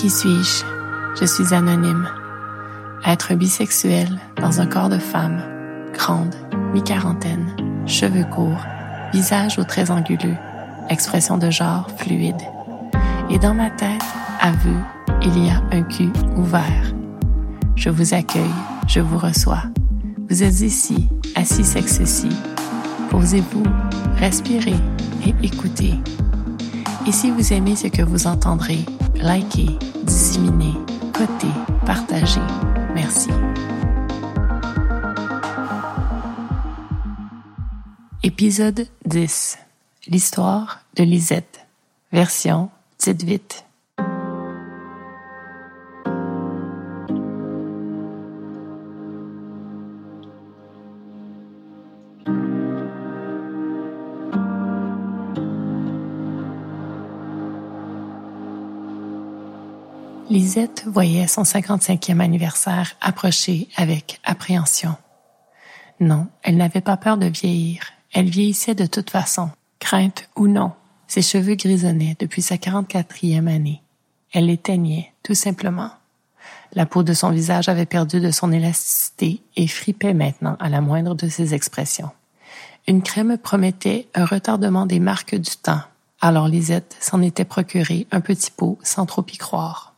Qui suis-je? Je suis anonyme. Être bisexuel dans un corps de femme, grande, mi-quarantaine, cheveux courts, visage aux traits anguleux, expression de genre fluide. Et dans ma tête, aveu, il y a un cul ouvert. Je vous accueille, je vous reçois. Vous êtes ici, assis sexe Posez-vous, respirez et écoutez. Et si vous aimez ce que vous entendrez, likez, disséminez, cotez, partagez. Merci. Épisode 10. L'histoire de Lisette. Version Tite vite. Lisette voyait son 55e anniversaire approcher avec appréhension. Non, elle n'avait pas peur de vieillir. Elle vieillissait de toute façon, crainte ou non. Ses cheveux grisonnaient depuis sa 44e année. Elle les teignait, tout simplement. La peau de son visage avait perdu de son élasticité et fripait maintenant à la moindre de ses expressions. Une crème promettait un retardement des marques du temps. Alors Lisette s'en était procuré un petit pot sans trop y croire.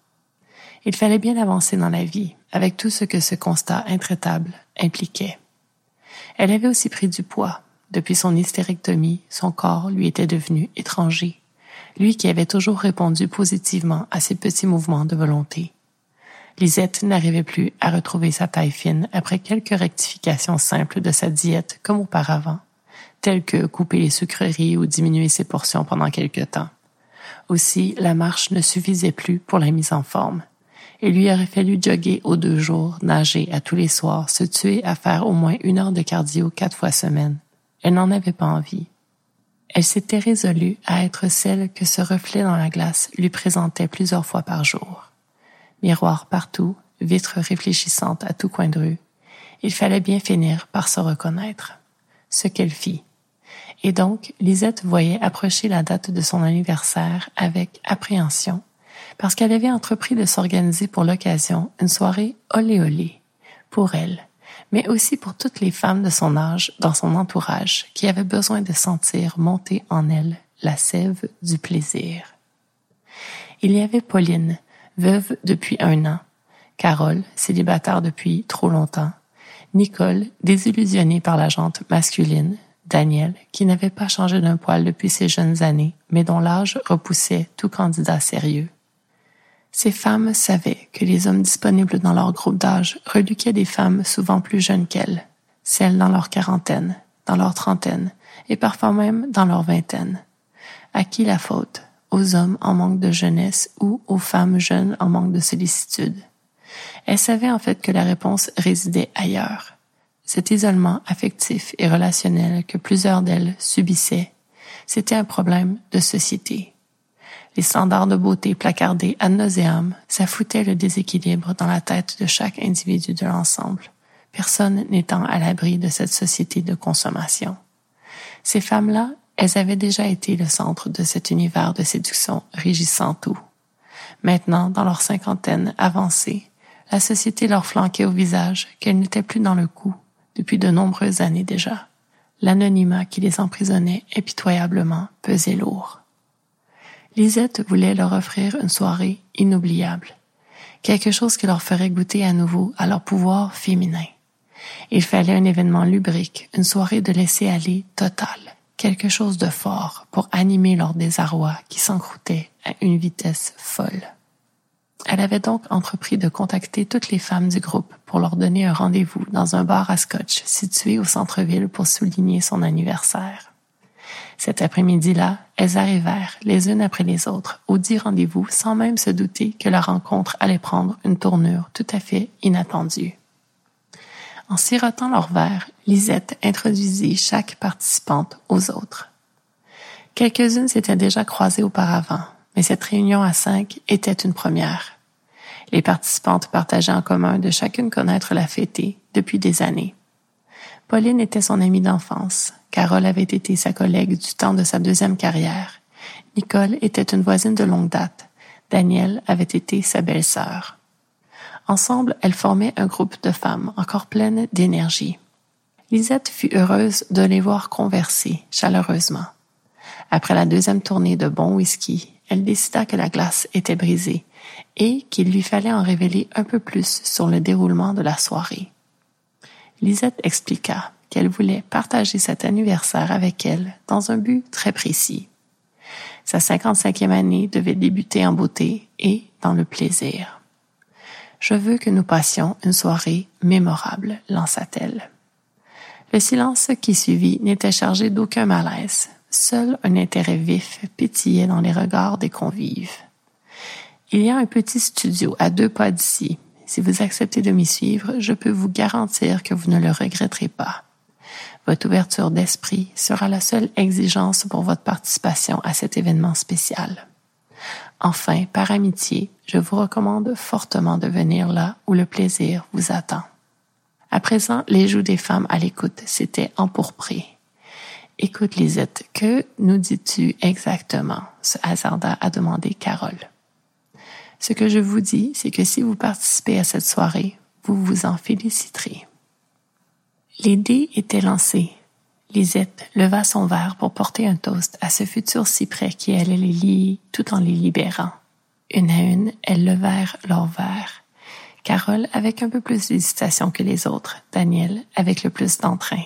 Il fallait bien avancer dans la vie, avec tout ce que ce constat intraitable impliquait. Elle avait aussi pris du poids. Depuis son hystérectomie, son corps lui était devenu étranger, lui qui avait toujours répondu positivement à ses petits mouvements de volonté. Lisette n'arrivait plus à retrouver sa taille fine après quelques rectifications simples de sa diète comme auparavant, telles que couper les sucreries ou diminuer ses portions pendant quelque temps. Aussi, la marche ne suffisait plus pour la mise en forme il lui aurait fallu jogger aux deux jours, nager à tous les soirs, se tuer à faire au moins une heure de cardio quatre fois semaine. Elle n'en avait pas envie. Elle s'était résolue à être celle que ce reflet dans la glace lui présentait plusieurs fois par jour. Miroir partout, vitres réfléchissantes à tout coin de rue. Il fallait bien finir par se reconnaître. Ce qu'elle fit. Et donc, Lisette voyait approcher la date de son anniversaire avec appréhension parce qu'elle avait entrepris de s'organiser pour l'occasion une soirée olé olé pour elle, mais aussi pour toutes les femmes de son âge dans son entourage qui avaient besoin de sentir monter en elle la sève du plaisir. Il y avait Pauline, veuve depuis un an, Carole, célibataire depuis trop longtemps, Nicole, désillusionnée par la jante masculine, Daniel, qui n'avait pas changé d'un poil depuis ses jeunes années, mais dont l'âge repoussait tout candidat sérieux, ces femmes savaient que les hommes disponibles dans leur groupe d'âge reluquaient des femmes souvent plus jeunes qu'elles, celles dans leur quarantaine, dans leur trentaine et parfois même dans leur vingtaine. À qui la faute? Aux hommes en manque de jeunesse ou aux femmes jeunes en manque de sollicitude? Elles savaient en fait que la réponse résidait ailleurs. Cet isolement affectif et relationnel que plusieurs d'elles subissaient, c'était un problème de société les standards de beauté placardés ad nauseam, ça foutait le déséquilibre dans la tête de chaque individu de l'ensemble, personne n'étant à l'abri de cette société de consommation. Ces femmes-là, elles avaient déjà été le centre de cet univers de séduction régissant tout. Maintenant, dans leur cinquantaine avancée, la société leur flanquait au visage qu'elles n'étaient plus dans le coup depuis de nombreuses années déjà. L'anonymat qui les emprisonnait impitoyablement pesait lourd. Lisette voulait leur offrir une soirée inoubliable, quelque chose qui leur ferait goûter à nouveau à leur pouvoir féminin. Il fallait un événement lubrique, une soirée de laisser aller total, quelque chose de fort pour animer leur désarroi qui s'encroutait à une vitesse folle. Elle avait donc entrepris de contacter toutes les femmes du groupe pour leur donner un rendez-vous dans un bar à scotch situé au centre-ville pour souligner son anniversaire. Cet après-midi-là, elles arrivèrent, les unes après les autres, au dit rendez-vous sans même se douter que la rencontre allait prendre une tournure tout à fait inattendue. En sirotant leur verre, Lisette introduisit chaque participante aux autres. Quelques-unes s'étaient déjà croisées auparavant, mais cette réunion à cinq était une première. Les participantes partageaient en commun de chacune connaître la fêtée depuis des années. Pauline était son amie d'enfance. Carole avait été sa collègue du temps de sa deuxième carrière. Nicole était une voisine de longue date. Danielle avait été sa belle-sœur. Ensemble, elles formaient un groupe de femmes encore pleines d'énergie. Lisette fut heureuse de les voir converser chaleureusement. Après la deuxième tournée de bon whisky, elle décida que la glace était brisée et qu'il lui fallait en révéler un peu plus sur le déroulement de la soirée. Lisette expliqua qu'elle voulait partager cet anniversaire avec elle dans un but très précis. Sa 55e année devait débuter en beauté et dans le plaisir. Je veux que nous passions une soirée mémorable, lança-t-elle. Le silence qui suivit n'était chargé d'aucun malaise. Seul un intérêt vif pétillait dans les regards des convives. Il y a un petit studio à deux pas d'ici. Si vous acceptez de m'y suivre, je peux vous garantir que vous ne le regretterez pas. Votre ouverture d'esprit sera la seule exigence pour votre participation à cet événement spécial. Enfin, par amitié, je vous recommande fortement de venir là où le plaisir vous attend. À présent, les joues des femmes à l'écoute s'étaient empourprées. Écoute, Lisette, que nous dis-tu exactement? se hasarda à demander Carole. Ce que je vous dis, c'est que si vous participez à cette soirée, vous vous en féliciterez. Les dés étaient lancés. Lisette leva son verre pour porter un toast à ce futur si près qui allait les lier tout en les libérant. Une à une, elles levèrent leurs verres. Carole avec un peu plus d'hésitation que les autres, Daniel avec le plus d'entrain.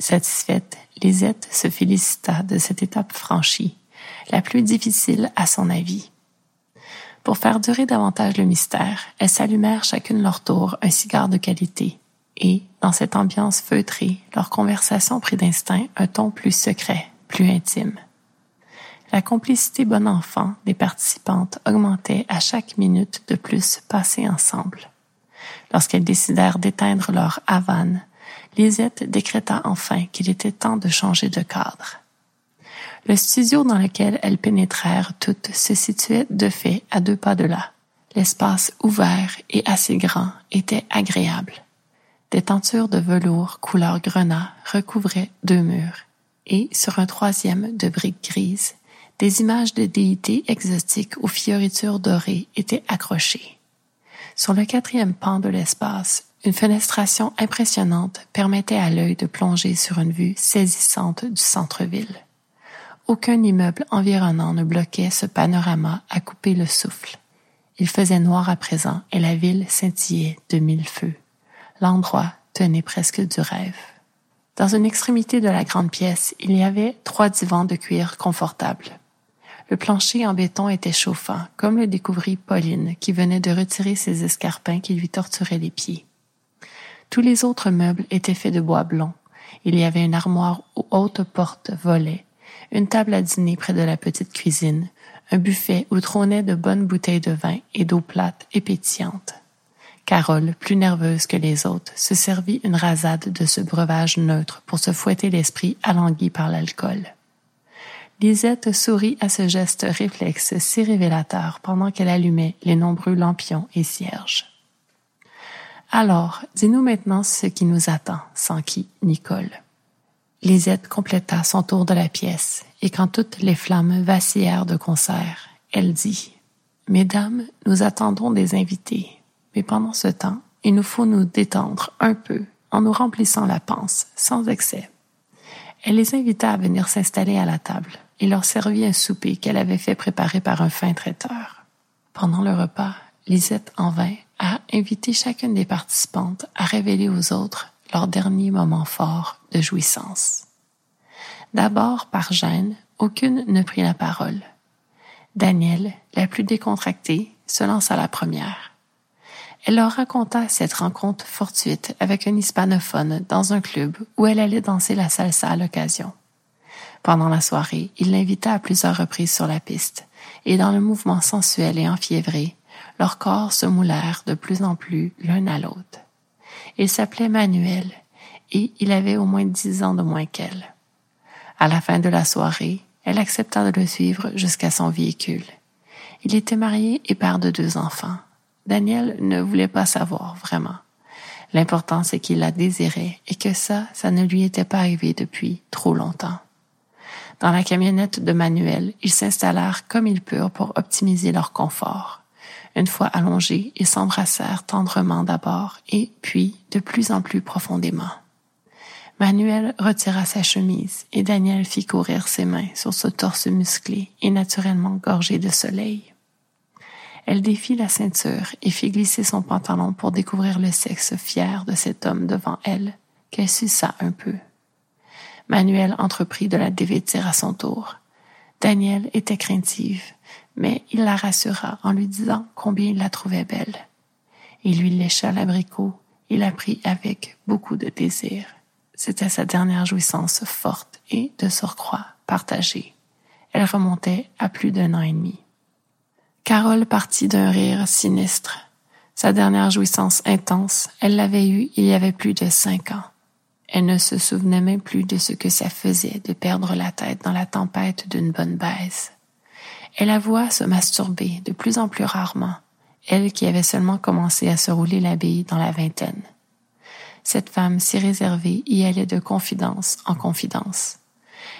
Satisfaite, Lisette se félicita de cette étape franchie, la plus difficile à son avis. Pour faire durer davantage le mystère, elles s'allumèrent chacune leur tour un cigare de qualité, et, dans cette ambiance feutrée, leur conversation prit d'instinct un ton plus secret, plus intime. La complicité bon enfant des participantes augmentait à chaque minute de plus passée ensemble. Lorsqu'elles décidèrent d'éteindre leur Havane, Lisette décréta enfin qu'il était temps de changer de cadre. Le studio dans lequel elles pénétrèrent toutes se situait de fait à deux pas de là. L'espace ouvert et assez grand était agréable. Des tentures de velours couleur grenat recouvraient deux murs, et sur un troisième de briques grises, des images de déités exotiques aux fioritures dorées étaient accrochées. Sur le quatrième pan de l'espace, une fenestration impressionnante permettait à l'œil de plonger sur une vue saisissante du centre-ville. Aucun immeuble environnant ne bloquait ce panorama à couper le souffle. Il faisait noir à présent et la ville scintillait de mille feux. L'endroit tenait presque du rêve. Dans une extrémité de la grande pièce, il y avait trois divans de cuir confortables. Le plancher en béton était chauffant, comme le découvrit Pauline, qui venait de retirer ses escarpins qui lui torturaient les pieds. Tous les autres meubles étaient faits de bois blond. Il y avait une armoire aux hautes portes volets, une table à dîner près de la petite cuisine, un buffet où trônaient de bonnes bouteilles de vin et d'eau plate et pétillante. Carole, plus nerveuse que les autres, se servit une rasade de ce breuvage neutre pour se fouetter l'esprit alangui par l'alcool. Lisette sourit à ce geste réflexe si révélateur pendant qu'elle allumait les nombreux lampions et cierges. Alors, dis-nous maintenant ce qui nous attend, s'enquit Nicole. Lisette compléta son tour de la pièce, et quand toutes les flammes vacillèrent de concert, elle dit Mesdames, nous attendons des invités, mais pendant ce temps, il nous faut nous détendre un peu en nous remplissant la panse, sans excès. Elle les invita à venir s'installer à la table et leur servit un souper qu'elle avait fait préparer par un fin traiteur. Pendant le repas, Lisette en vint à inviter chacune des participantes à révéler aux autres leur dernier moment fort de jouissance. D'abord, par gêne, aucune ne prit la parole. Danielle, la plus décontractée, se lança la première. Elle leur raconta cette rencontre fortuite avec un hispanophone dans un club où elle allait danser la salsa à l'occasion. Pendant la soirée, il l'invita à plusieurs reprises sur la piste, et dans le mouvement sensuel et enfiévré, leurs corps se moulèrent de plus en plus l'un à l'autre. Il s'appelait Manuel, et il avait au moins dix ans de moins qu'elle. À la fin de la soirée, elle accepta de le suivre jusqu'à son véhicule. Il était marié et père de deux enfants. Daniel ne voulait pas savoir, vraiment. L'important, c'est qu'il la désirait et que ça, ça ne lui était pas arrivé depuis trop longtemps. Dans la camionnette de Manuel, ils s'installèrent comme ils purent pour optimiser leur confort. Une fois allongés, ils s'embrassèrent tendrement d'abord et puis de plus en plus profondément. Manuel retira sa chemise et Daniel fit courir ses mains sur ce torse musclé et naturellement gorgé de soleil. Elle défit la ceinture et fit glisser son pantalon pour découvrir le sexe fier de cet homme devant elle, qu'elle suça un peu. Manuel entreprit de la dévêtir à son tour. Daniel était craintive, mais il la rassura en lui disant combien il la trouvait belle. Il lui lécha l'abricot et la prit avec beaucoup de désir. C'était sa dernière jouissance forte et, de surcroît, partagée. Elle remontait à plus d'un an et demi. Carole partit d'un rire sinistre. Sa dernière jouissance intense, elle l'avait eue il y avait plus de cinq ans. Elle ne se souvenait même plus de ce que ça faisait de perdre la tête dans la tempête d'une bonne baise. Elle avoua se masturber de plus en plus rarement, elle qui avait seulement commencé à se rouler la bille dans la vingtaine. Cette femme si réservée y allait de confidence en confidence.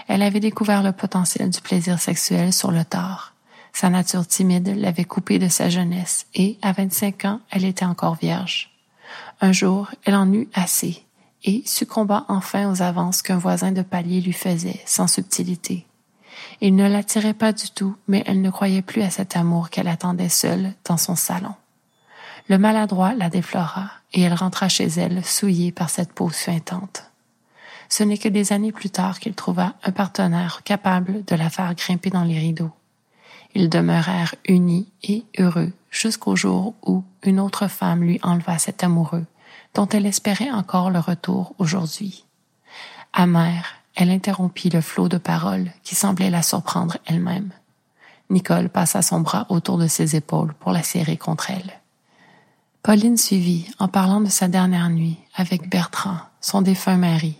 Elle avait découvert le potentiel du plaisir sexuel sur le tard. Sa nature timide l'avait coupée de sa jeunesse et, à 25 ans, elle était encore vierge. Un jour, elle en eut assez et succomba enfin aux avances qu'un voisin de palier lui faisait, sans subtilité. Il ne l'attirait pas du tout, mais elle ne croyait plus à cet amour qu'elle attendait seule dans son salon. Le maladroit la déflora, et elle rentra chez elle souillée par cette peau suintante. Ce n'est que des années plus tard qu'il trouva un partenaire capable de la faire grimper dans les rideaux. Ils demeurèrent unis et heureux jusqu'au jour où une autre femme lui enleva cet amoureux, dont elle espérait encore le retour aujourd'hui. Amère, elle interrompit le flot de paroles qui semblait la surprendre elle-même. Nicole passa son bras autour de ses épaules pour la serrer contre elle. Pauline suivit en parlant de sa dernière nuit avec Bertrand, son défunt mari.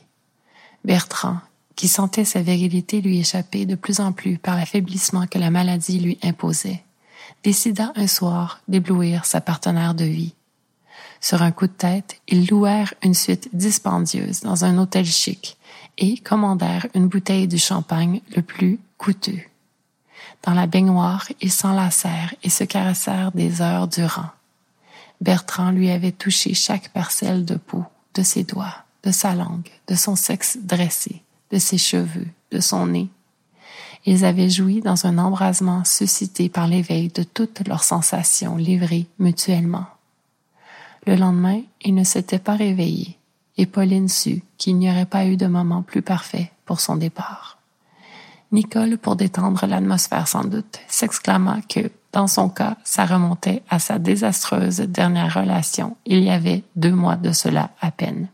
Bertrand, qui sentait sa virilité lui échapper de plus en plus par l'affaiblissement que la maladie lui imposait, décida un soir d'éblouir sa partenaire de vie. Sur un coup de tête, ils louèrent une suite dispendieuse dans un hôtel chic et commandèrent une bouteille du champagne le plus coûteux. Dans la baignoire, ils s'enlacèrent et se caressèrent des heures durant. Bertrand lui avait touché chaque parcelle de peau, de ses doigts, de sa langue, de son sexe dressé, de ses cheveux, de son nez. Ils avaient joui dans un embrasement suscité par l'éveil de toutes leurs sensations livrées mutuellement. Le lendemain, ils ne s'étaient pas réveillés, et Pauline sut qu'il n'y aurait pas eu de moment plus parfait pour son départ. Nicole, pour détendre l'atmosphère sans doute, s'exclama que, dans son cas, ça remontait à sa désastreuse dernière relation il y avait deux mois de cela à peine.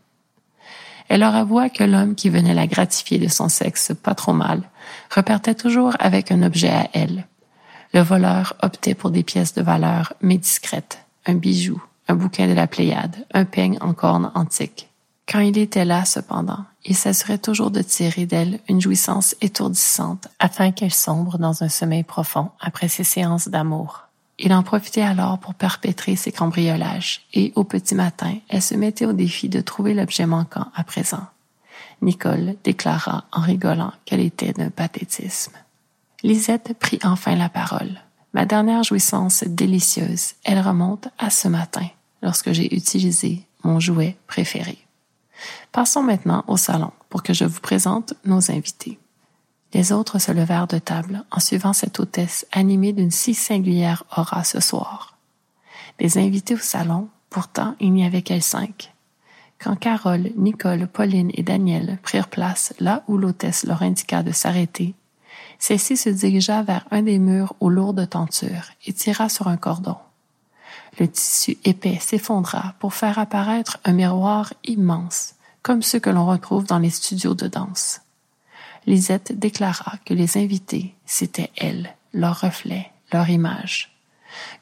Elle leur avoua que l'homme qui venait la gratifier de son sexe pas trop mal repartait toujours avec un objet à elle. Le voleur optait pour des pièces de valeur mais discrètes, un bijou, un bouquin de la Pléiade, un peigne en corne antique. Quand il était là, cependant, il s'assurait toujours de tirer d'elle une jouissance étourdissante afin qu'elle sombre dans un sommeil profond après ses séances d'amour. Il en profitait alors pour perpétrer ses cambriolages et au petit matin, elle se mettait au défi de trouver l'objet manquant à présent. Nicole déclara en rigolant qu'elle était d'un pathétisme. Lisette prit enfin la parole. Ma dernière jouissance délicieuse, elle remonte à ce matin, lorsque j'ai utilisé mon jouet préféré. Passons maintenant au salon pour que je vous présente nos invités. Les autres se levèrent de table en suivant cette hôtesse animée d'une si singulière aura ce soir. Les invités au salon, pourtant il n'y avait qu'elles cinq. Quand Carole, Nicole, Pauline et Daniel prirent place là où l'hôtesse leur indiqua de s'arrêter, celle-ci se dirigea vers un des murs aux lourdes tentures et tira sur un cordon. Le tissu épais s'effondra pour faire apparaître un miroir immense, comme ceux que l'on retrouve dans les studios de danse. Lisette déclara que les invités, c'était elles, leur reflet, leur image.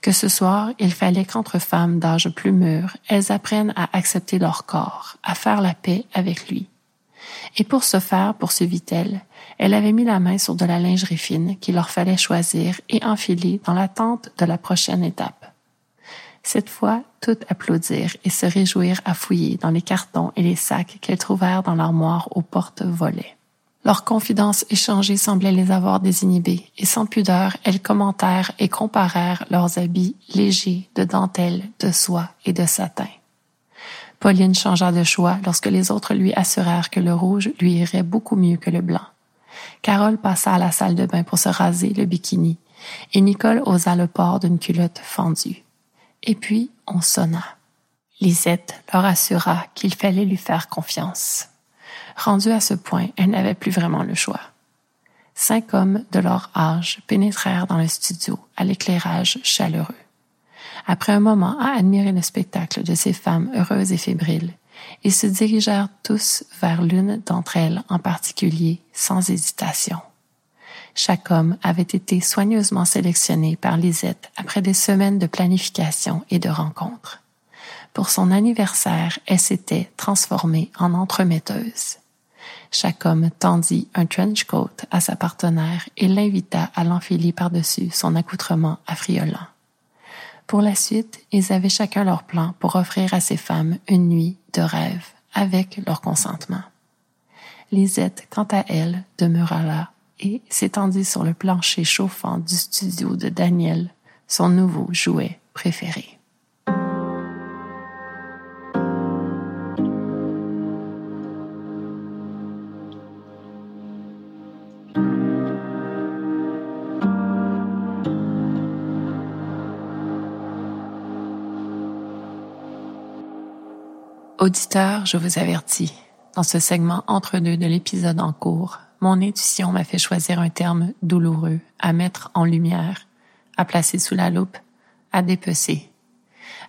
Que ce soir, il fallait qu'entre femmes d'âge plus mûr, elles apprennent à accepter leur corps, à faire la paix avec lui. Et pour ce faire, poursuivit-elle, elle avait mis la main sur de la lingerie fine qu'il leur fallait choisir et enfiler dans l'attente de la prochaine étape. Cette fois, toutes applaudirent et se réjouirent à fouiller dans les cartons et les sacs qu'elles trouvèrent dans l'armoire aux portes volées. Leurs confidences échangées semblaient les avoir désinhibées, et sans pudeur, elles commentèrent et comparèrent leurs habits légers de dentelle, de soie et de satin. Pauline changea de choix lorsque les autres lui assurèrent que le rouge lui irait beaucoup mieux que le blanc. Carole passa à la salle de bain pour se raser le bikini, et Nicole osa le port d'une culotte fendue. Et puis on sonna. Lisette leur assura qu'il fallait lui faire confiance. Rendue à ce point, elle n'avait plus vraiment le choix. Cinq hommes de leur âge pénétrèrent dans le studio à l'éclairage chaleureux. Après un moment à admirer le spectacle de ces femmes heureuses et fébriles, ils se dirigèrent tous vers l'une d'entre elles en particulier, sans hésitation. Chaque homme avait été soigneusement sélectionné par Lisette après des semaines de planification et de rencontres. Pour son anniversaire, elle s'était transformée en entremetteuse. Chaque homme tendit un trench coat à sa partenaire et l'invita à l'enfiler par-dessus son accoutrement affriolant. Pour la suite, ils avaient chacun leur plan pour offrir à ces femmes une nuit de rêve avec leur consentement. Lisette, quant à elle, demeura là et s'étendit sur le plancher chauffant du studio de Daniel, son nouveau jouet préféré. Auditeur, je vous avertis, dans ce segment entre deux de l'épisode en cours, mon intuition m'a fait choisir un terme douloureux à mettre en lumière, à placer sous la loupe, à dépecer,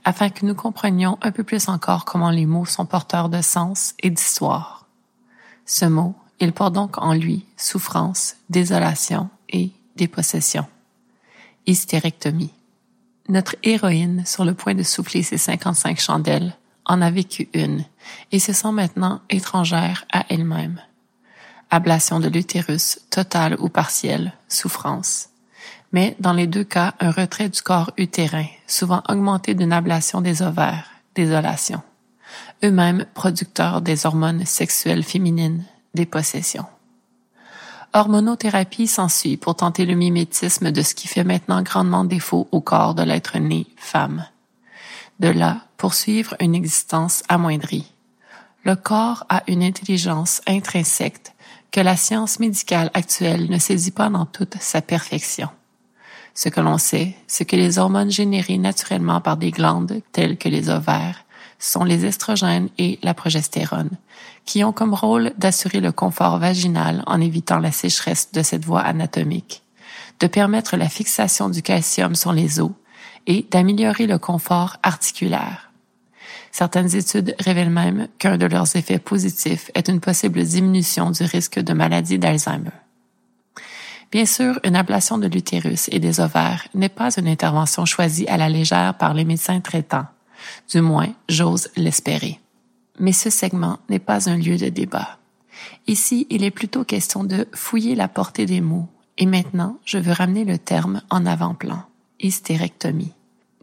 afin que nous comprenions un peu plus encore comment les mots sont porteurs de sens et d'histoire. Ce mot, il porte donc en lui souffrance, désolation et dépossession. Hystérectomie. Notre héroïne, sur le point de souffler ses 55 chandelles, en a vécu une et se sent maintenant étrangère à elle-même. Ablation de l'utérus, totale ou partielle, souffrance. Mais dans les deux cas, un retrait du corps utérin, souvent augmenté d'une ablation des ovaires, désolation. Eux-mêmes producteurs des hormones sexuelles féminines, des possessions. Hormonothérapie s'ensuit pour tenter le mimétisme de ce qui fait maintenant grandement défaut au corps de l'être né femme. De là, poursuivre une existence amoindrie. Le corps a une intelligence intrinsèque que la science médicale actuelle ne saisit pas dans toute sa perfection. Ce que l'on sait, c'est que les hormones générées naturellement par des glandes telles que les ovaires sont les estrogènes et la progestérone, qui ont comme rôle d'assurer le confort vaginal en évitant la sécheresse de cette voie anatomique, de permettre la fixation du calcium sur les os et d'améliorer le confort articulaire. Certaines études révèlent même qu'un de leurs effets positifs est une possible diminution du risque de maladie d'Alzheimer. Bien sûr, une ablation de l'utérus et des ovaires n'est pas une intervention choisie à la légère par les médecins traitants. Du moins, j'ose l'espérer. Mais ce segment n'est pas un lieu de débat. Ici, il est plutôt question de fouiller la portée des mots. Et maintenant, je veux ramener le terme en avant-plan. Hystérectomie.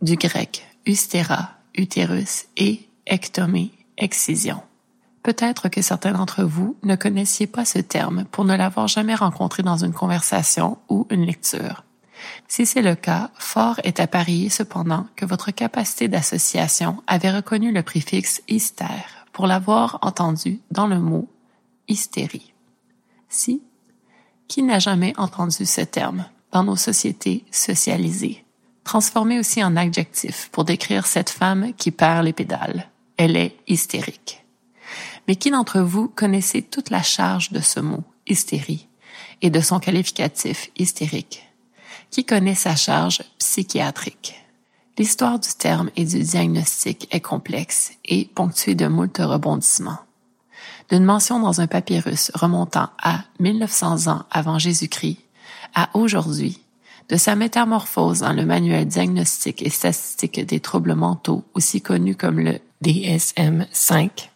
Du grec, ustera, utérus et ectomie, excision. Peut-être que certains d'entre vous ne connaissiez pas ce terme pour ne l'avoir jamais rencontré dans une conversation ou une lecture. Si c'est le cas, fort est à parier cependant que votre capacité d'association avait reconnu le préfixe hystère pour l'avoir entendu dans le mot hystérie. Si, qui n'a jamais entendu ce terme dans nos sociétés socialisées? Transformé aussi en adjectif pour décrire cette femme qui perd les pédales. Elle est hystérique. Mais qui d'entre vous connaissez toute la charge de ce mot, hystérie, et de son qualificatif hystérique? Qui connaît sa charge psychiatrique? L'histoire du terme et du diagnostic est complexe et ponctuée de moult rebondissements. D'une mention dans un papyrus remontant à 1900 ans avant Jésus-Christ à aujourd'hui, de sa métamorphose dans le manuel diagnostique et statistique des troubles mentaux, aussi connu comme le DSM-5,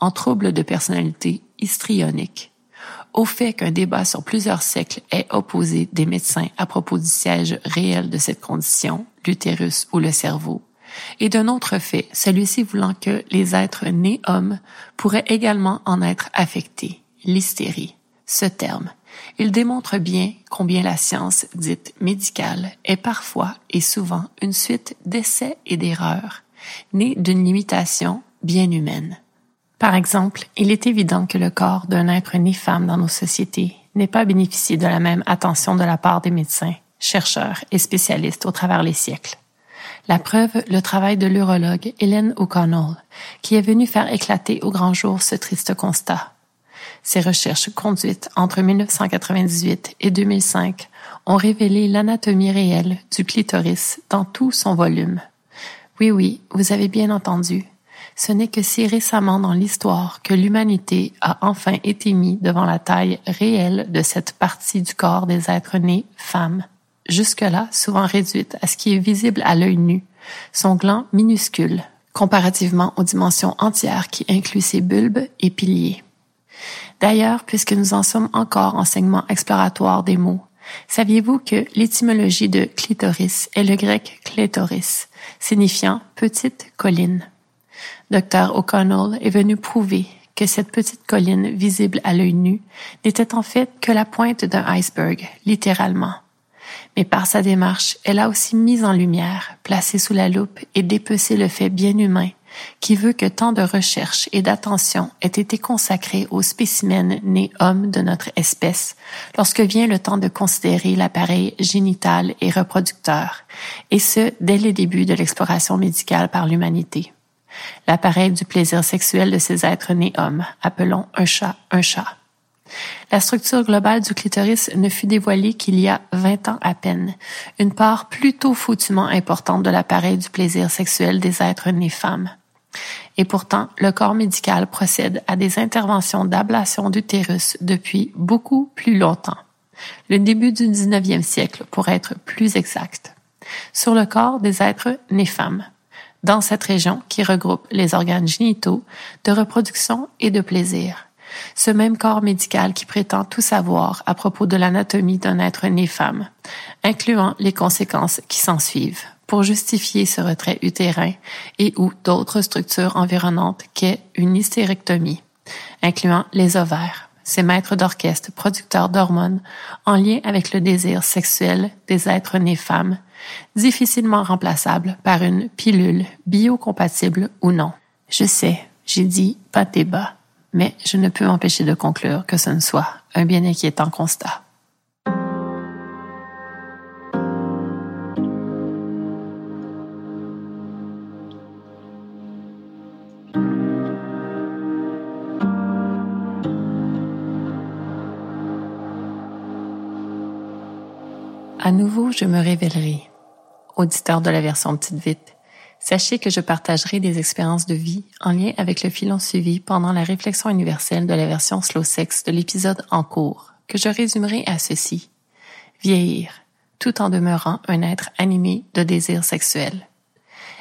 en troubles de personnalité histrionique, au fait qu'un débat sur plusieurs siècles est opposé des médecins à propos du siège réel de cette condition, l'utérus ou le cerveau, et d'un autre fait, celui-ci voulant que les êtres nés hommes pourraient également en être affectés, l'hystérie, ce terme. Il démontre bien combien la science dite médicale est parfois et souvent une suite d'essais et d'erreurs, née d'une limitation bien humaine. Par exemple, il est évident que le corps d'un être né femme dans nos sociétés n'est pas bénéficié de la même attention de la part des médecins, chercheurs et spécialistes au travers les siècles. La preuve, le travail de l'urologue Hélène O'Connell, qui est venue faire éclater au grand jour ce triste constat. Ses recherches conduites entre 1998 et 2005 ont révélé l'anatomie réelle du clitoris dans tout son volume. Oui, oui, vous avez bien entendu. Ce n'est que si récemment dans l'histoire que l'humanité a enfin été mise devant la taille réelle de cette partie du corps des êtres nés femmes. Jusque-là, souvent réduite à ce qui est visible à l'œil nu, son gland minuscule, comparativement aux dimensions entières qui incluent ses bulbes et piliers. D'ailleurs, puisque nous en sommes encore en segment exploratoire des mots, saviez-vous que l'étymologie de clitoris est le grec clitoris, signifiant petite colline? Dr. O'Connell est venu prouver que cette petite colline visible à l'œil nu n'était en fait que la pointe d'un iceberg, littéralement. Mais par sa démarche, elle a aussi mis en lumière, placé sous la loupe et dépecé le fait bien humain qui veut que tant de recherche et d'attention aient été consacrés aux spécimens nés hommes de notre espèce lorsque vient le temps de considérer l'appareil génital et reproducteur, et ce, dès les débuts de l'exploration médicale par l'humanité. L'appareil du plaisir sexuel de ces êtres nés hommes, appelons un chat un chat. La structure globale du clitoris ne fut dévoilée qu'il y a 20 ans à peine, une part plutôt foutument importante de l'appareil du plaisir sexuel des êtres nés femmes. Et pourtant, le corps médical procède à des interventions d'ablation d'utérus depuis beaucoup plus longtemps. Le début du 19e siècle, pour être plus exact. Sur le corps des êtres nés femmes. Dans cette région qui regroupe les organes génitaux, de reproduction et de plaisir. Ce même corps médical qui prétend tout savoir à propos de l'anatomie d'un être né femme, incluant les conséquences qui s'en suivent pour justifier ce retrait utérin et ou d'autres structures environnantes qu'est une hystérectomie, incluant les ovaires, ces maîtres d'orchestre producteurs d'hormones en lien avec le désir sexuel des êtres nés femmes, difficilement remplaçables par une pilule biocompatible ou non. Je sais, j'ai dit pas débat, mais je ne peux m'empêcher de conclure que ce ne soit un bien inquiétant constat. À nouveau, je me révélerai. Auditeur de la version petite vite, sachez que je partagerai des expériences de vie en lien avec le filon suivi pendant la réflexion universelle de la version slow sex de l'épisode en cours, que je résumerai à ceci. Vieillir, tout en demeurant un être animé de désir sexuel.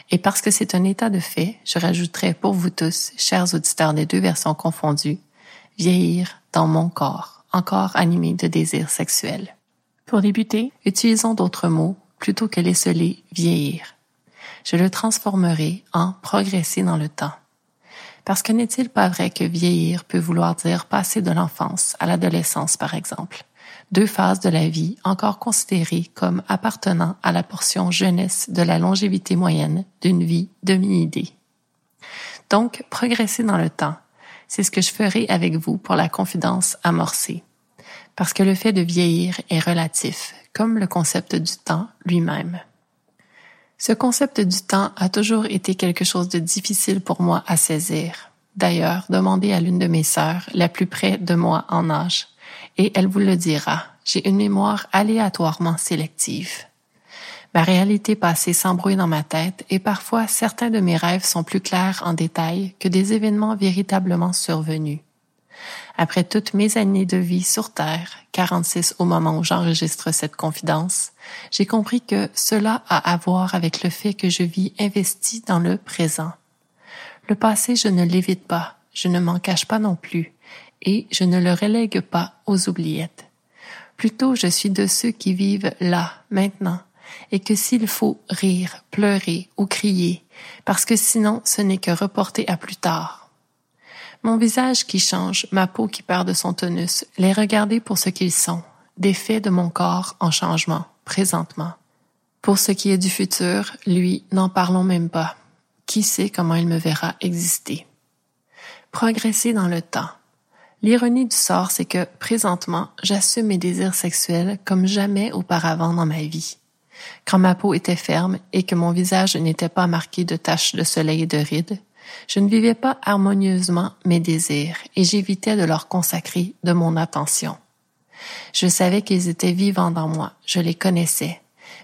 Et parce que c'est un état de fait, je rajouterai pour vous tous, chers auditeurs des deux versions confondues, vieillir dans mon corps, encore animé de désir sexuel. Pour débuter, utilisons d'autres mots plutôt que les vieillir. Je le transformerai en progresser dans le temps. Parce que n'est-il pas vrai que vieillir peut vouloir dire passer de l'enfance à l'adolescence, par exemple, deux phases de la vie encore considérées comme appartenant à la portion jeunesse de la longévité moyenne d'une vie demi-idée. Donc, progresser dans le temps, c'est ce que je ferai avec vous pour la confidence amorcée parce que le fait de vieillir est relatif, comme le concept du temps lui-même. Ce concept du temps a toujours été quelque chose de difficile pour moi à saisir. D'ailleurs, demandez à l'une de mes sœurs, la plus près de moi en âge, et elle vous le dira. J'ai une mémoire aléatoirement sélective. Ma réalité passée s'embrouille dans ma tête et parfois certains de mes rêves sont plus clairs en détail que des événements véritablement survenus. Après toutes mes années de vie sur Terre, 46 au moment où j'enregistre cette confidence, j'ai compris que cela a à voir avec le fait que je vis investi dans le présent. Le passé, je ne l'évite pas, je ne m'en cache pas non plus, et je ne le relègue pas aux oubliettes. Plutôt, je suis de ceux qui vivent là, maintenant, et que s'il faut rire, pleurer ou crier, parce que sinon ce n'est que reporter à plus tard, Mon visage qui change, ma peau qui perd de son tonus, les regarder pour ce qu'ils sont, des faits de mon corps en changement, présentement. Pour ce qui est du futur, lui, n'en parlons même pas. Qui sait comment il me verra exister? Progresser dans le temps. L'ironie du sort, c'est que, présentement, j'assume mes désirs sexuels comme jamais auparavant dans ma vie. Quand ma peau était ferme et que mon visage n'était pas marqué de taches de soleil et de rides, je ne vivais pas harmonieusement mes désirs et j'évitais de leur consacrer de mon attention. Je savais qu'ils étaient vivants dans moi, je les connaissais,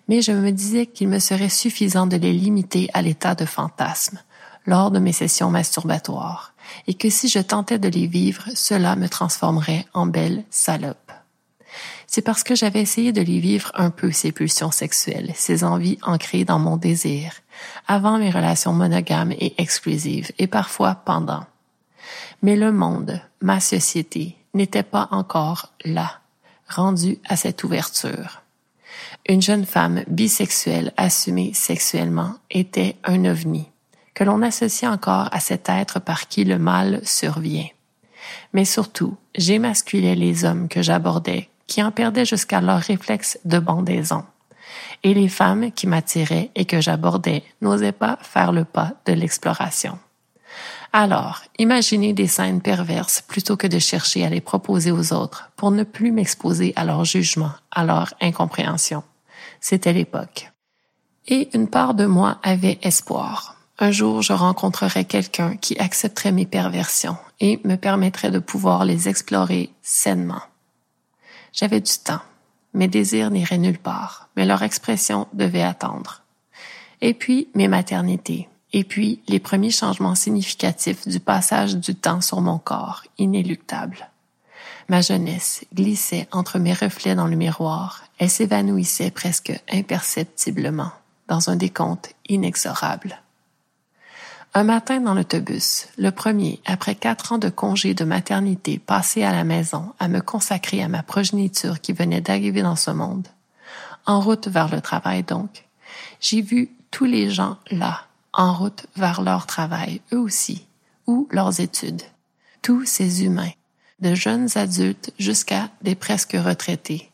mais je me disais qu'il me serait suffisant de les limiter à l'état de fantasme lors de mes sessions masturbatoires, et que si je tentais de les vivre, cela me transformerait en belle salope. C'est parce que j'avais essayé de les vivre un peu ces pulsions sexuelles, ces envies ancrées dans mon désir, avant mes relations monogames et exclusives, et parfois pendant. Mais le monde, ma société, n'était pas encore là, rendu à cette ouverture. Une jeune femme bisexuelle assumée sexuellement était un ovni, que l'on associe encore à cet être par qui le mal survient. Mais surtout, j'émasculais les hommes que j'abordais, qui en perdaient jusqu'à leur réflexe de bandaison. Et les femmes qui m'attiraient et que j'abordais n'osaient pas faire le pas de l'exploration. Alors, imaginez des scènes perverses plutôt que de chercher à les proposer aux autres pour ne plus m'exposer à leur jugement, à leur incompréhension. C'était l'époque. Et une part de moi avait espoir. Un jour, je rencontrerais quelqu'un qui accepterait mes perversions et me permettrait de pouvoir les explorer sainement. J'avais du temps. Mes désirs n'iraient nulle part, mais leur expression devait attendre. Et puis, mes maternités, et puis les premiers changements significatifs du passage du temps sur mon corps, inéluctable. Ma jeunesse glissait entre mes reflets dans le miroir, elle s'évanouissait presque imperceptiblement dans un décompte inexorable. Un matin dans l'autobus, le premier après quatre ans de congé de maternité passé à la maison à me consacrer à ma progéniture qui venait d'arriver dans ce monde, en route vers le travail donc, j'ai vu tous les gens là, en route vers leur travail, eux aussi, ou leurs études. Tous ces humains, de jeunes adultes jusqu'à des presque retraités.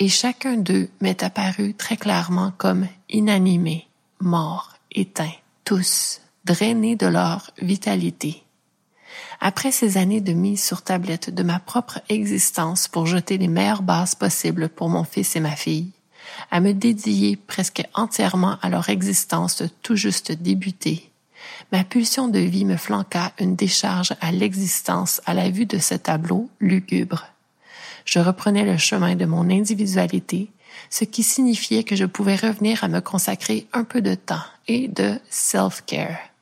Et chacun d'eux m'est apparu très clairement comme inanimé, mort, éteint, tous, drainés de leur vitalité. Après ces années de mise sur tablette de ma propre existence pour jeter les meilleures bases possibles pour mon fils et ma fille, à me dédier presque entièrement à leur existence tout juste débutée, ma pulsion de vie me flanqua une décharge à l'existence à la vue de ce tableau lugubre. Je reprenais le chemin de mon individualité, ce qui signifiait que je pouvais revenir à me consacrer un peu de temps et de self-care.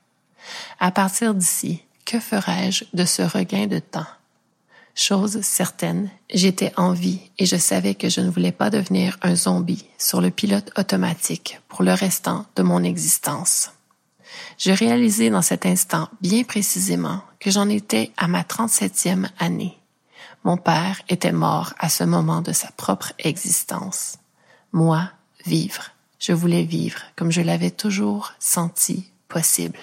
À partir d'ici, que ferais-je de ce regain de temps? Chose certaine, j'étais en vie et je savais que je ne voulais pas devenir un zombie sur le pilote automatique pour le restant de mon existence. Je réalisais dans cet instant bien précisément que j'en étais à ma 37e année. Mon père était mort à ce moment de sa propre existence. Moi, vivre. Je voulais vivre comme je l'avais toujours senti possible.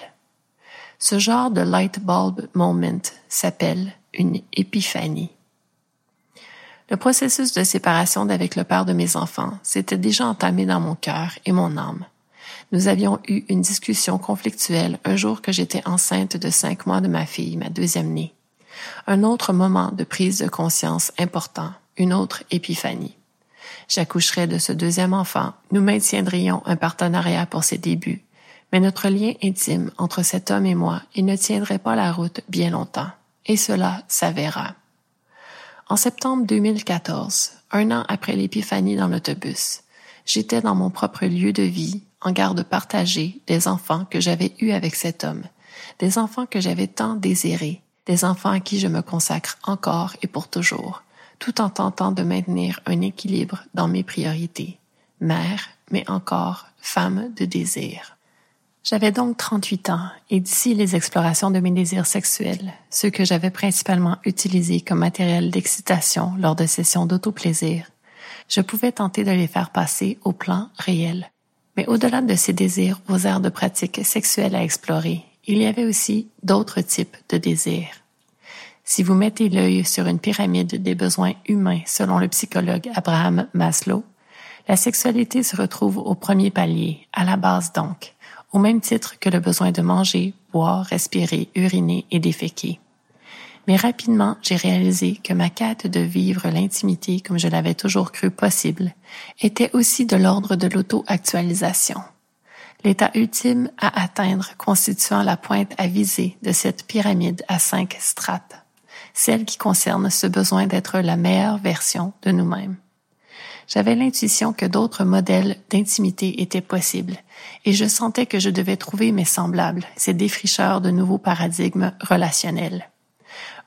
Ce genre de light bulb moment s'appelle une épiphanie. Le processus de séparation d'avec le père de mes enfants s'était déjà entamé dans mon cœur et mon âme. Nous avions eu une discussion conflictuelle un jour que j'étais enceinte de cinq mois de ma fille, ma deuxième née. Un autre moment de prise de conscience important, une autre épiphanie. J'accoucherais de ce deuxième enfant, nous maintiendrions un partenariat pour ses débuts, mais notre lien intime entre cet homme et moi, il ne tiendrait pas la route bien longtemps, et cela s'avéra. En septembre 2014, un an après l'épiphanie dans l'autobus, j'étais dans mon propre lieu de vie, en garde partagée des enfants que j'avais eus avec cet homme, des enfants que j'avais tant désirés, des enfants à qui je me consacre encore et pour toujours, tout en tentant de maintenir un équilibre dans mes priorités, mère, mais encore femme de désir. J'avais donc 38 ans et d'ici les explorations de mes désirs sexuels, ceux que j'avais principalement utilisés comme matériel d'excitation lors de sessions d'autoplaisir, je pouvais tenter de les faire passer au plan réel. Mais au-delà de ces désirs aux aires de pratique sexuelles à explorer, il y avait aussi d'autres types de désirs. Si vous mettez l'œil sur une pyramide des besoins humains selon le psychologue Abraham Maslow, la sexualité se retrouve au premier palier, à la base donc, au même titre que le besoin de manger, boire, respirer, uriner et déféquer. Mais rapidement, j'ai réalisé que ma quête de vivre l'intimité comme je l'avais toujours cru possible était aussi de l'ordre de l'auto-actualisation. L'état ultime à atteindre constituant la pointe à viser de cette pyramide à cinq strates, celle qui concerne ce besoin d'être la meilleure version de nous-mêmes. J'avais l'intuition que d'autres modèles d'intimité étaient possibles, et je sentais que je devais trouver mes semblables, ces défricheurs de nouveaux paradigmes relationnels.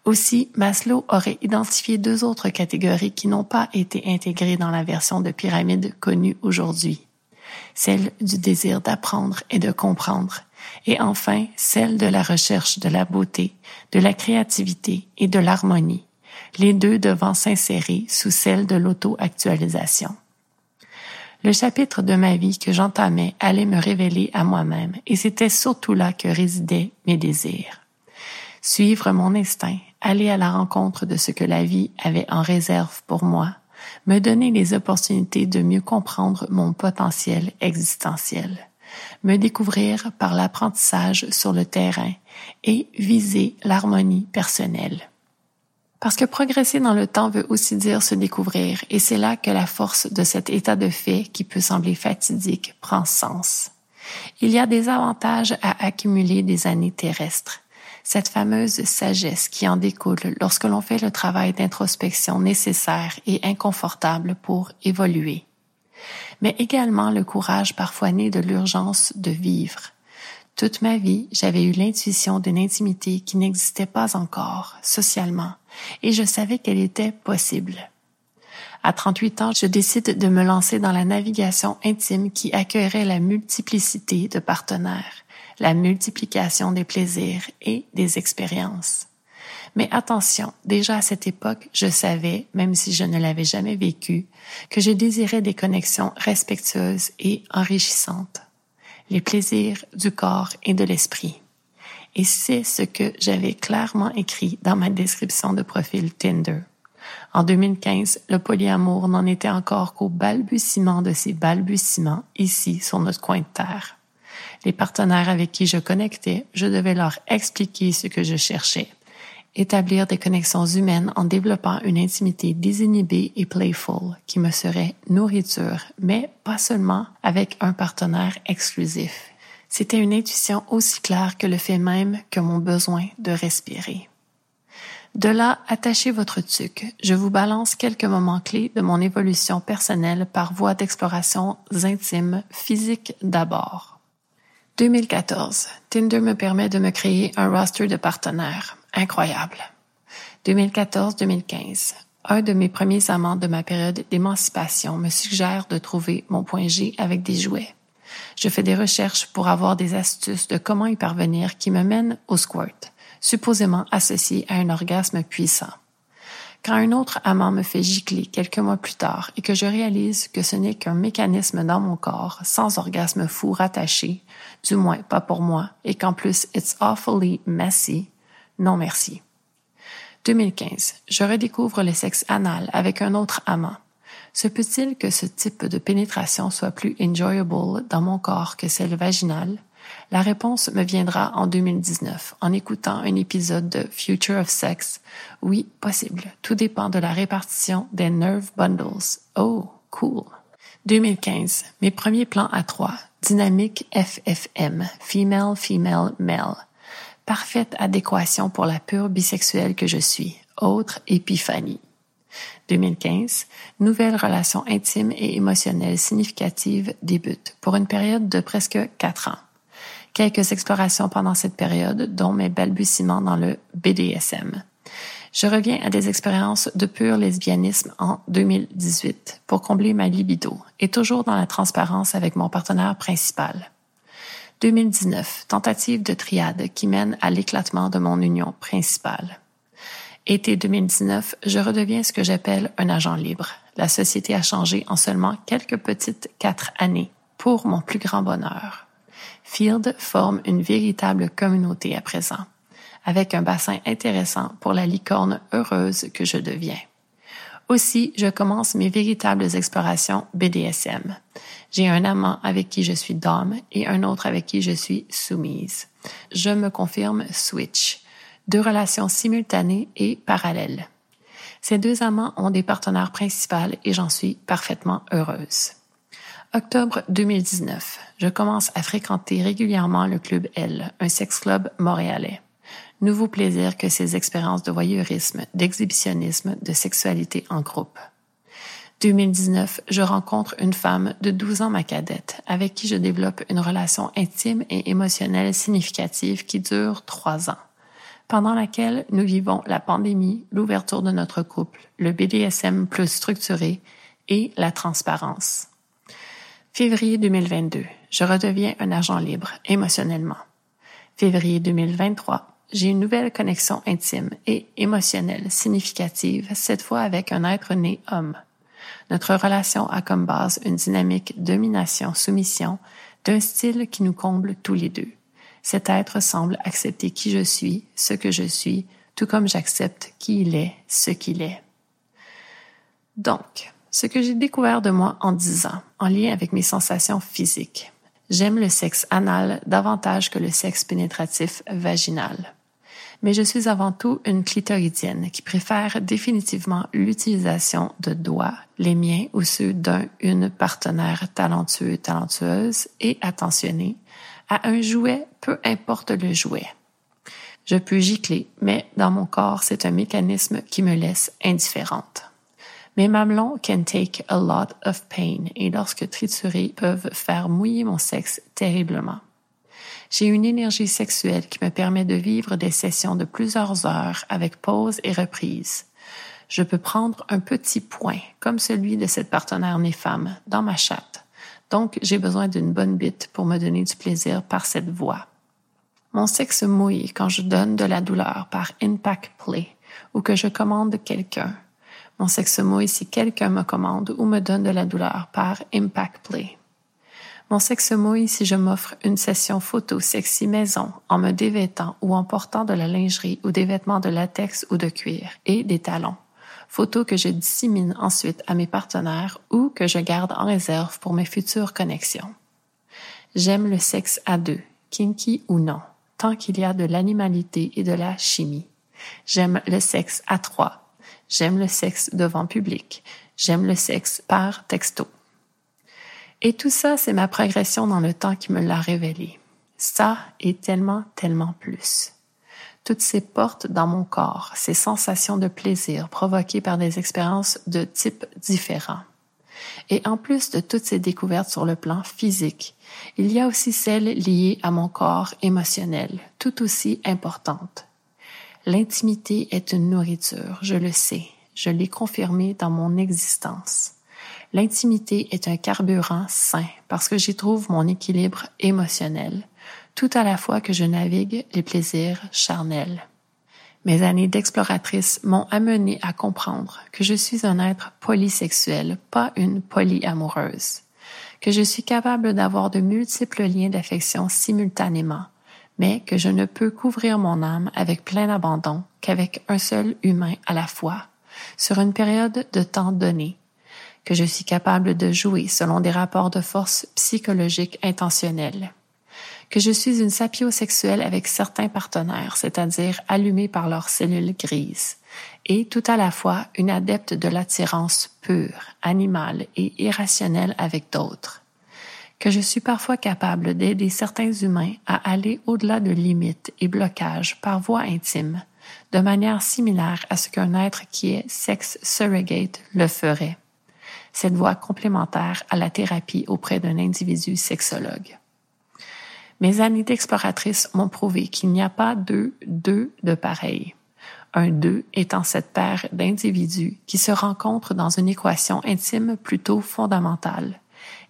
Aussi, Maslow aurait identifié deux autres catégories qui n'ont pas été intégrées dans la version de pyramide connue aujourd'hui. Celle du désir d'apprendre et de comprendre, et enfin celle de la recherche de la beauté, de la créativité et de l'harmonie, les deux devant s'insérer sous celle de l'auto-actualisation. Le chapitre de ma vie que j'entamais allait me révéler à moi-même, et c'était surtout là que résidaient mes désirs. Suivre mon instinct, aller à la rencontre de ce que la vie avait en réserve pour moi, me donner les opportunités de mieux comprendre mon potentiel existentiel, me découvrir par l'apprentissage sur le terrain et viser l'harmonie personnelle. Parce que progresser dans le temps veut aussi dire se découvrir, et c'est là que la force de cet état de fait qui peut sembler fatidique prend sens. Il y a des avantages à accumuler des années terrestres, cette fameuse sagesse qui en découle lorsque l'on fait le travail d'introspection nécessaire et inconfortable pour évoluer, mais également le courage parfois né de l'urgence de vivre, toute ma vie, j'avais eu l'intuition d'une intimité qui n'existait pas encore, socialement, et je savais qu'elle était possible. À 38 ans, je décide de me lancer dans la navigation intime qui accueillerait la multiplicité de partenaires, la multiplication des plaisirs et des expériences. Mais attention, déjà à cette époque, je savais, même si je ne l'avais jamais vécu, que je désirais des connexions respectueuses et enrichissantes les plaisirs du corps et de l'esprit. Et c'est ce que j'avais clairement écrit dans ma description de profil Tinder. En 2015, le polyamour n'en était encore qu'au balbutiement de ces balbutiements ici sur notre coin de terre. Les partenaires avec qui je connectais, je devais leur expliquer ce que je cherchais, établir des connexions humaines en développant une intimité désinhibée et playful qui me serait nourriture, mais pas seulement avec un partenaire exclusif. C'était une intuition aussi claire que le fait même que mon besoin de respirer. De là, attachez votre tuque. Je vous balance quelques moments clés de mon évolution personnelle par voie d'exploration intime, physique d'abord. 2014. Tinder me permet de me créer un roster de partenaires incroyable. 2014-2015. Un de mes premiers amants de ma période d'émancipation me suggère de trouver mon point G avec des jouets. Je fais des recherches pour avoir des astuces de comment y parvenir qui me mènent au squirt, supposément associé à un orgasme puissant. Quand un autre amant me fait gicler quelques mois plus tard et que je réalise que ce n'est qu'un mécanisme dans mon corps sans orgasme fou rattaché, du moins pas pour moi, et qu'en plus it's awfully messy, non merci. 2015. Je redécouvre le sexe anal avec un autre amant. Se peut-il que ce type de pénétration soit plus enjoyable dans mon corps que celle vaginale? La réponse me viendra en 2019 en écoutant un épisode de Future of Sex. Oui, possible. Tout dépend de la répartition des nerve bundles. Oh, cool. 2015. Mes premiers plans à trois. Dynamique FFM. Female, female, male parfaite adéquation pour la pure bisexuelle que je suis. Autre épiphanie. 2015, nouvelle relation intime et émotionnelle significative débute pour une période de presque quatre ans. Quelques explorations pendant cette période, dont mes balbutiements dans le BDSM. Je reviens à des expériences de pur lesbianisme en 2018 pour combler ma libido et toujours dans la transparence avec mon partenaire principal. 2019, tentative de triade qui mène à l'éclatement de mon union principale. Été 2019, je redeviens ce que j'appelle un agent libre. La société a changé en seulement quelques petites quatre années, pour mon plus grand bonheur. Field forme une véritable communauté à présent. avec un bassin intéressant pour la licorne heureuse que je deviens. Aussi, je commence mes véritables explorations BDSM. J'ai un amant avec qui je suis dame et un autre avec qui je suis soumise. Je me confirme switch. Deux relations simultanées et parallèles. Ces deux amants ont des partenaires principaux et j'en suis parfaitement heureuse. Octobre 2019, je commence à fréquenter régulièrement le Club L, un sex club montréalais. Nouveau plaisir que ces expériences de voyeurisme, d'exhibitionnisme, de sexualité en groupe. 2019, je rencontre une femme de 12 ans ma cadette, avec qui je développe une relation intime et émotionnelle significative qui dure trois ans, pendant laquelle nous vivons la pandémie, l'ouverture de notre couple, le BDSM plus structuré et la transparence. Février 2022, je redeviens un agent libre émotionnellement. Février 2023, j'ai une nouvelle connexion intime et émotionnelle significative, cette fois avec un être né homme. Notre relation a comme base une dynamique domination-soumission d'un style qui nous comble tous les deux. Cet être semble accepter qui je suis, ce que je suis, tout comme j'accepte qui il est, ce qu'il est. Donc, ce que j'ai découvert de moi en dix ans, en lien avec mes sensations physiques. J'aime le sexe anal davantage que le sexe pénétratif vaginal. Mais je suis avant tout une clitoridienne qui préfère définitivement l'utilisation de doigts, les miens ou ceux d'un, une partenaire talentueux, talentueuse et attentionnée, à un jouet, peu importe le jouet. Je peux gicler, mais dans mon corps, c'est un mécanisme qui me laisse indifférente. Mes mamelons can take a lot of pain et lorsque triturés peuvent faire mouiller mon sexe terriblement. J'ai une énergie sexuelle qui me permet de vivre des sessions de plusieurs heures avec pause et reprise. Je peux prendre un petit point, comme celui de cette partenaire née femme, dans ma chatte. Donc, j'ai besoin d'une bonne bite pour me donner du plaisir par cette voie. Mon sexe mouille quand je donne de la douleur par impact play ou que je commande quelqu'un mon sexe mouille si quelqu'un me commande ou me donne de la douleur par Impact Play. Mon sexe mouille si je m'offre une session photo sexy maison en me dévêtant ou en portant de la lingerie ou des vêtements de latex ou de cuir et des talons. Photos que je dissémine ensuite à mes partenaires ou que je garde en réserve pour mes futures connexions. J'aime le sexe à deux, kinky ou non, tant qu'il y a de l'animalité et de la chimie. J'aime le sexe à trois, J'aime le sexe devant public. J'aime le sexe par texto. Et tout ça, c'est ma progression dans le temps qui me l'a révélé. Ça est tellement, tellement plus. Toutes ces portes dans mon corps, ces sensations de plaisir provoquées par des expériences de types différents. Et en plus de toutes ces découvertes sur le plan physique, il y a aussi celles liées à mon corps émotionnel, tout aussi importantes. L'intimité est une nourriture, je le sais, je l'ai confirmé dans mon existence. L'intimité est un carburant sain parce que j'y trouve mon équilibre émotionnel, tout à la fois que je navigue les plaisirs charnels. Mes années d'exploratrice m'ont amené à comprendre que je suis un être polysexuel, pas une polyamoureuse, que je suis capable d'avoir de multiples liens d'affection simultanément, mais que je ne peux couvrir mon âme avec plein abandon qu'avec un seul humain à la fois, sur une période de temps donné, que je suis capable de jouer selon des rapports de force psychologiques intentionnels, que je suis une sapiosexuelle avec certains partenaires, c'est-à-dire allumés par leurs cellules grises, et tout à la fois une adepte de l'attirance pure, animale et irrationnelle avec d'autres que je suis parfois capable d'aider certains humains à aller au-delà de limites et blocages par voie intime, de manière similaire à ce qu'un être qui est sex surrogate le ferait. Cette voie complémentaire à la thérapie auprès d'un individu sexologue. Mes années d'exploratrice m'ont prouvé qu'il n'y a pas deux deux de pareil. Un deux étant cette paire d'individus qui se rencontrent dans une équation intime plutôt fondamentale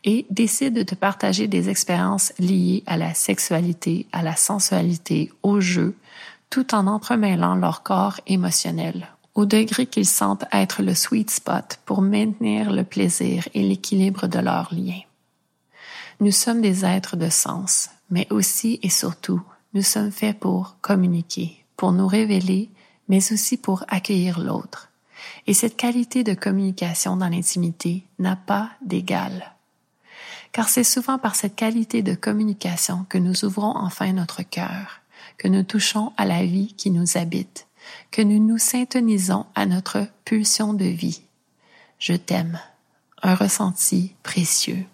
et décident de partager des expériences liées à la sexualité, à la sensualité, au jeu, tout en entremêlant leur corps émotionnel, au degré qu'ils sentent être le sweet spot pour maintenir le plaisir et l'équilibre de leur lien. Nous sommes des êtres de sens, mais aussi et surtout, nous sommes faits pour communiquer, pour nous révéler, mais aussi pour accueillir l'autre. Et cette qualité de communication dans l'intimité n'a pas d'égal. Car c'est souvent par cette qualité de communication que nous ouvrons enfin notre cœur, que nous touchons à la vie qui nous habite, que nous nous syntonisons à notre pulsion de vie. Je t'aime. Un ressenti précieux.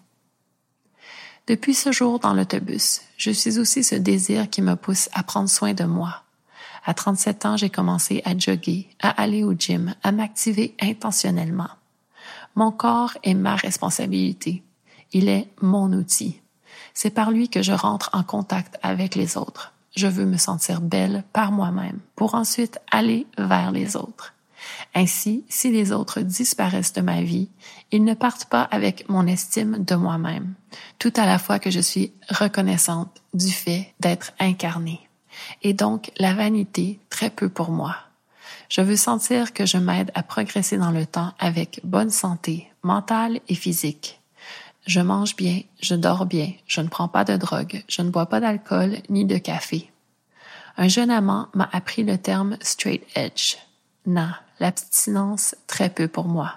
Depuis ce jour dans l'autobus, je suis aussi ce désir qui me pousse à prendre soin de moi. À 37 ans, j'ai commencé à jogger, à aller au gym, à m'activer intentionnellement. Mon corps est ma responsabilité. Il est mon outil. C'est par lui que je rentre en contact avec les autres. Je veux me sentir belle par moi-même pour ensuite aller vers les autres. Ainsi, si les autres disparaissent de ma vie, ils ne partent pas avec mon estime de moi-même, tout à la fois que je suis reconnaissante du fait d'être incarnée. Et donc, la vanité, très peu pour moi. Je veux sentir que je m'aide à progresser dans le temps avec bonne santé, mentale et physique. Je mange bien, je dors bien, je ne prends pas de drogue, je ne bois pas d'alcool ni de café. Un jeune amant m'a appris le terme straight edge. Non, l'abstinence, très peu pour moi.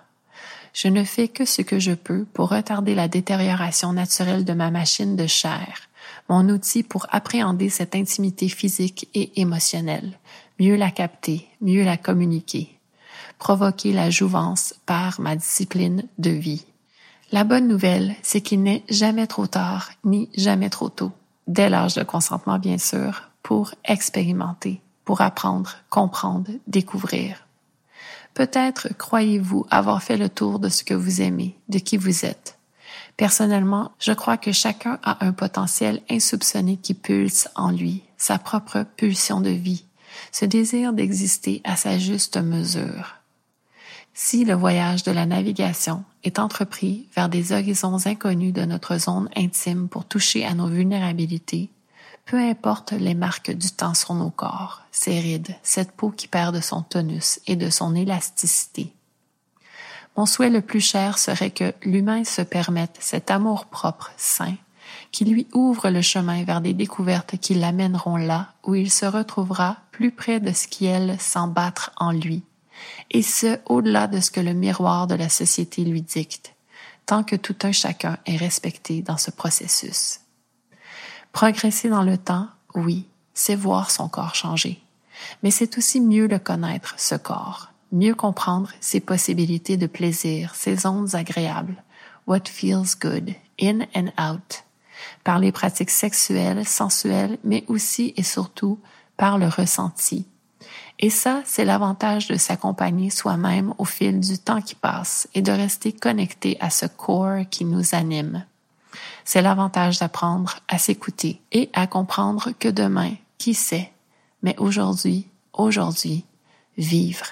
Je ne fais que ce que je peux pour retarder la détérioration naturelle de ma machine de chair, mon outil pour appréhender cette intimité physique et émotionnelle, mieux la capter, mieux la communiquer, provoquer la jouvence par ma discipline de vie. La bonne nouvelle, c'est qu'il n'est jamais trop tard ni jamais trop tôt, dès l'âge de consentement bien sûr, pour expérimenter, pour apprendre, comprendre, découvrir. Peut-être croyez-vous avoir fait le tour de ce que vous aimez, de qui vous êtes. Personnellement, je crois que chacun a un potentiel insoupçonné qui pulse en lui, sa propre pulsion de vie, ce désir d'exister à sa juste mesure. Si le voyage de la navigation est entrepris vers des horizons inconnus de notre zone intime pour toucher à nos vulnérabilités, peu importe les marques du temps sur nos corps, ces rides, cette peau qui perd de son tonus et de son élasticité. Mon souhait le plus cher serait que l'humain se permette cet amour propre, sain, qui lui ouvre le chemin vers des découvertes qui l'amèneront là où il se retrouvera plus près de ce qui elle sent battre en lui, et ce au-delà de ce que le miroir de la société lui dicte, tant que tout un chacun est respecté dans ce processus. Progresser dans le temps, oui, c'est voir son corps changer. Mais c'est aussi mieux le connaître, ce corps, mieux comprendre ses possibilités de plaisir, ses ondes agréables, what feels good, in and out, par les pratiques sexuelles, sensuelles, mais aussi et surtout par le ressenti. Et ça, c'est l'avantage de s'accompagner soi-même au fil du temps qui passe et de rester connecté à ce corps qui nous anime. C'est l'avantage d'apprendre à s'écouter et à comprendre que demain, qui sait, mais aujourd'hui, aujourd'hui, vivre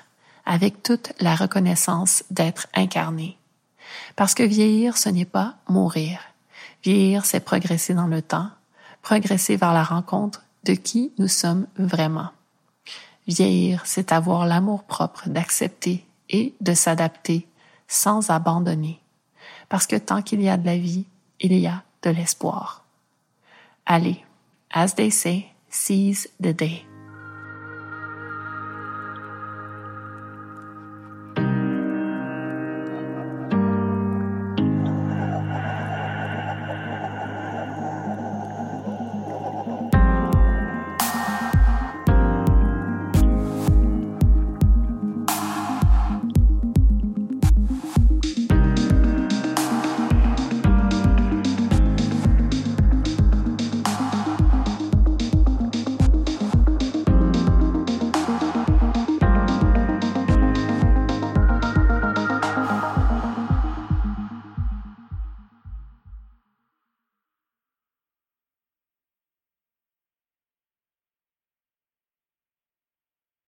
avec toute la reconnaissance d'être incarné. Parce que vieillir, ce n'est pas mourir. Vieillir, c'est progresser dans le temps, progresser vers la rencontre de qui nous sommes vraiment. Vieillir, c'est avoir l'amour propre d'accepter et de s'adapter sans abandonner. Parce que tant qu'il y a de la vie, il y a de l'espoir. Allez, as they say, seize the day.